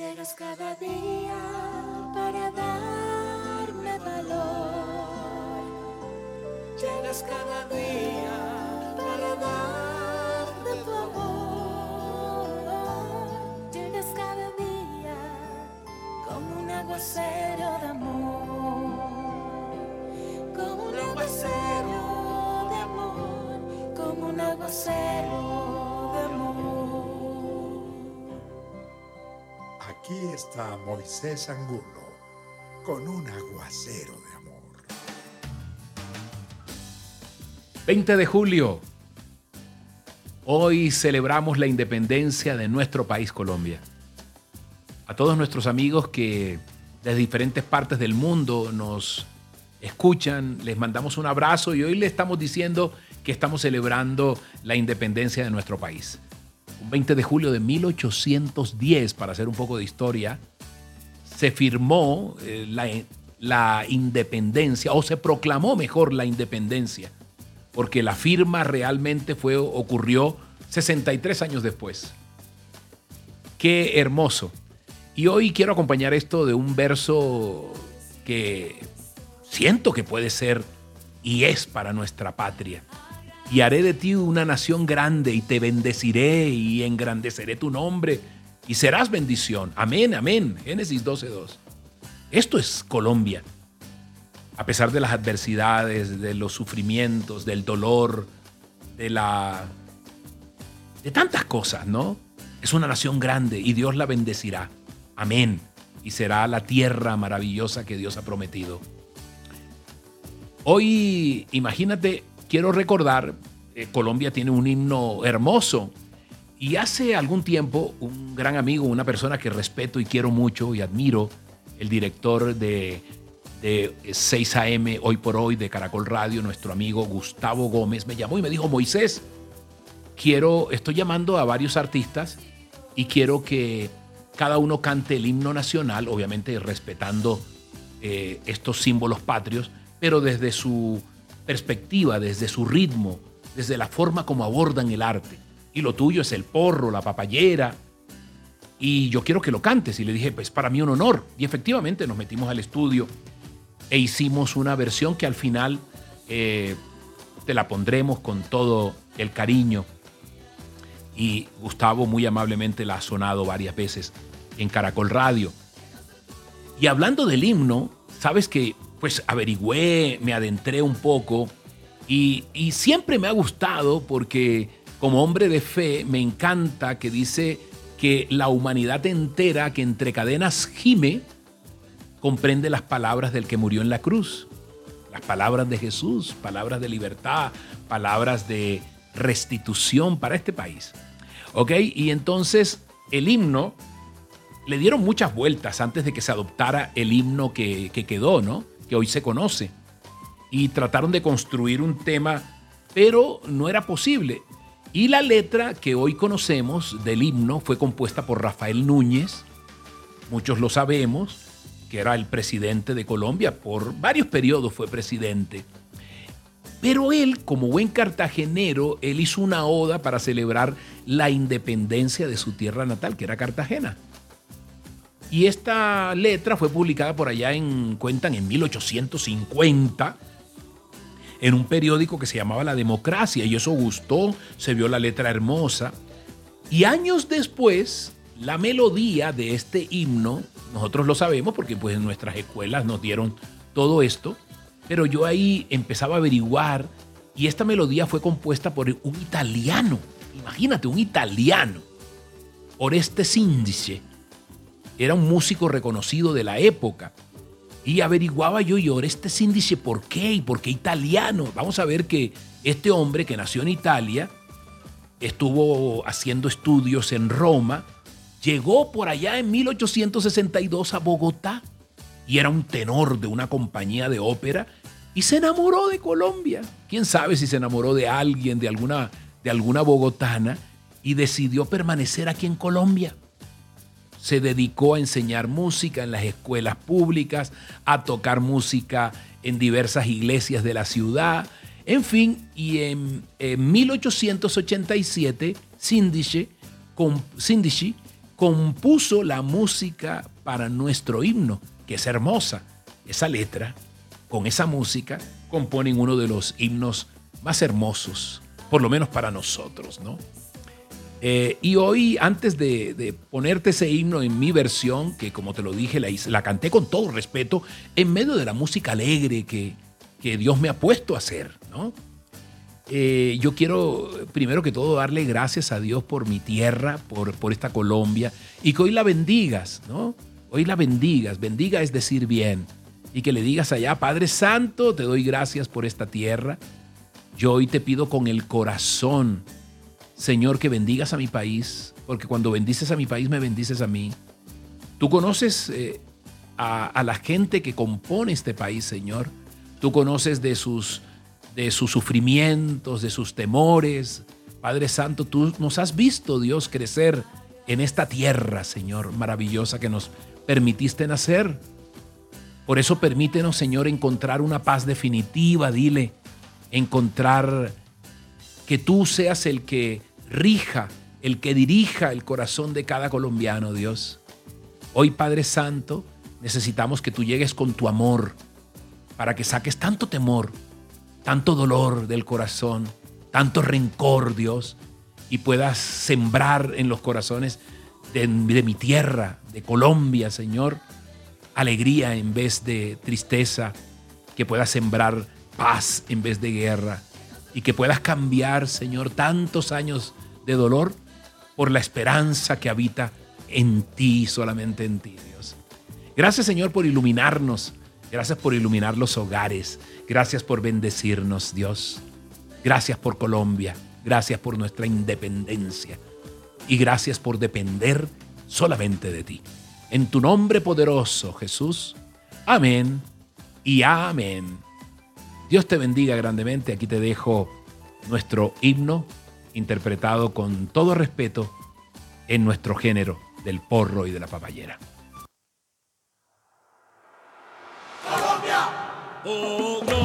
Llegas cada día para darme valor. Llegas cada día para darme tu amor. Llegas cada día como un aguacero Aquí está Moisés Angulo con un aguacero de amor. 20 de julio. Hoy celebramos la independencia de nuestro país Colombia. A todos nuestros amigos que desde diferentes partes del mundo nos escuchan, les mandamos un abrazo y hoy le estamos diciendo que estamos celebrando la independencia de nuestro país. Un 20 de julio de 1810, para hacer un poco de historia, se firmó eh, la, la independencia, o se proclamó mejor la independencia, porque la firma realmente fue, ocurrió 63 años después. Qué hermoso. Y hoy quiero acompañar esto de un verso que siento que puede ser y es para nuestra patria. Y haré de ti una nación grande y te bendeciré y engrandeceré tu nombre y serás bendición. Amén, amén. Génesis 12.2. Esto es Colombia. A pesar de las adversidades, de los sufrimientos, del dolor, de la... de tantas cosas, ¿no? Es una nación grande y Dios la bendecirá. Amén. Y será la tierra maravillosa que Dios ha prometido. Hoy, imagínate, quiero recordar, eh, Colombia tiene un himno hermoso. Y hace algún tiempo, un gran amigo, una persona que respeto y quiero mucho y admiro, el director de, de 6 AM, hoy por hoy, de Caracol Radio, nuestro amigo Gustavo Gómez, me llamó y me dijo, Moisés, quiero, estoy llamando a varios artistas y quiero que cada uno cante el himno nacional, obviamente respetando eh, estos símbolos patrios, pero desde su perspectiva, desde su ritmo, desde la forma como abordan el arte. Y lo tuyo es el porro, la papayera. Y yo quiero que lo cantes. Y le dije, pues para mí un honor. Y efectivamente nos metimos al estudio e hicimos una versión que al final eh, te la pondremos con todo el cariño. Y Gustavo muy amablemente la ha sonado varias veces en Caracol Radio. Y hablando del himno, sabes que pues averigüé, me adentré un poco y, siempre me ha gustado porque como hombre de fe me encanta que dice que la humanidad entera que entre cadenas gime comprende las palabras del que murió en la cruz, las palabras de Jesús, palabras de libertad, palabras de restitución para este país. ¿Ok? Y entonces el himno le dieron muchas vueltas antes de que se adoptara el himno que quedó, ¿no? Que hoy se conoce. Y trataron de construir un tema, pero no era posible. Y la letra que hoy conocemos del himno fue compuesta por Rafael Núñez, muchos lo sabemos, que era el presidente de Colombia, por varios periodos fue presidente. Pero él, como buen cartagenero, él hizo una oda para celebrar la independencia de su tierra natal, que era Cartagena. Y esta letra fue publicada por allá en, cuentan, en 1850, en un periódico que se llamaba La Democracia, y eso gustó, se vio la letra hermosa. Y años después, la melodía de este himno, nosotros lo sabemos porque pues en nuestras escuelas nos dieron todo esto, pero yo ahí empezaba a averiguar y esta melodía fue compuesta por un italiano, imagínate, un italiano, Oreste Sindice, era un músico reconocido de la época. Y averiguaba yo, y Oreste Sindice, ¿por qué? ¿Y por qué italiano? Vamos a ver que este hombre que nació en Italia, estuvo haciendo estudios en Roma, llegó por allá en 1862 a Bogotá y era un tenor de una compañía de ópera y se enamoró de Colombia. Quién sabe si se enamoró de alguien, de alguna, de alguna bogotana y decidió permanecer aquí en Colombia. Se dedicó a enseñar música en las escuelas públicas, a tocar música en diversas iglesias de la ciudad. En fin, y en, en 1887 Sindice, com- Sindici compuso la música para nuestro himno, que es hermosa. Esa letra, con esa música, componen uno de los himnos más hermosos, por lo menos para nosotros, ¿no? Eh, y hoy, antes de, ponerte ese himno en mi versión, que como te lo dije, la, la canté con todo respeto, en medio de la música alegre que, que Dios me ha puesto a hacer, ¿no? Eh, yo quiero, primero que todo, darle gracias a Dios por mi tierra, por, por esta Colombia, y que hoy la bendigas, ¿no? Hoy la bendigas. Bendiga es decir bien. Y que le digas allá, Padre Santo, te doy gracias por esta tierra. Yo hoy te pido con el corazón, Señor, que bendigas a mi país, porque cuando bendices a mi país, me bendices a mí. Tú conoces eh, a, a la gente que compone este país, Señor. Tú conoces de sus de sus sufrimientos, de sus temores. Padre Santo, tú nos has visto, Dios, crecer en esta tierra, Señor, maravillosa que nos permitiste nacer. Por eso permítenos, Señor, encontrar una paz definitiva, dile, encontrar que tú seas el que rija, el que dirija el corazón de cada colombiano, Dios. Hoy, Padre Santo, necesitamos que tú llegues con tu amor para que saques tanto temor tanto dolor del corazón, tanto rencor, Dios, y puedas sembrar en los corazones de, mi tierra, de Colombia, Señor, alegría en vez de tristeza, que puedas sembrar paz en vez de guerra, y que puedas cambiar, Señor, tantos años de dolor por la esperanza que habita en ti, solamente en ti, Dios. Gracias, Señor, por iluminarnos Gracias por iluminar los hogares. Gracias por bendecirnos, Dios. Gracias por Colombia. Gracias por nuestra independencia. Y gracias por depender solamente de ti. En tu nombre poderoso, Jesús. Amén y amén. Dios te bendiga grandemente. Aquí te dejo nuestro himno interpretado con todo respeto en nuestro género del porro y de la papayera. Oh,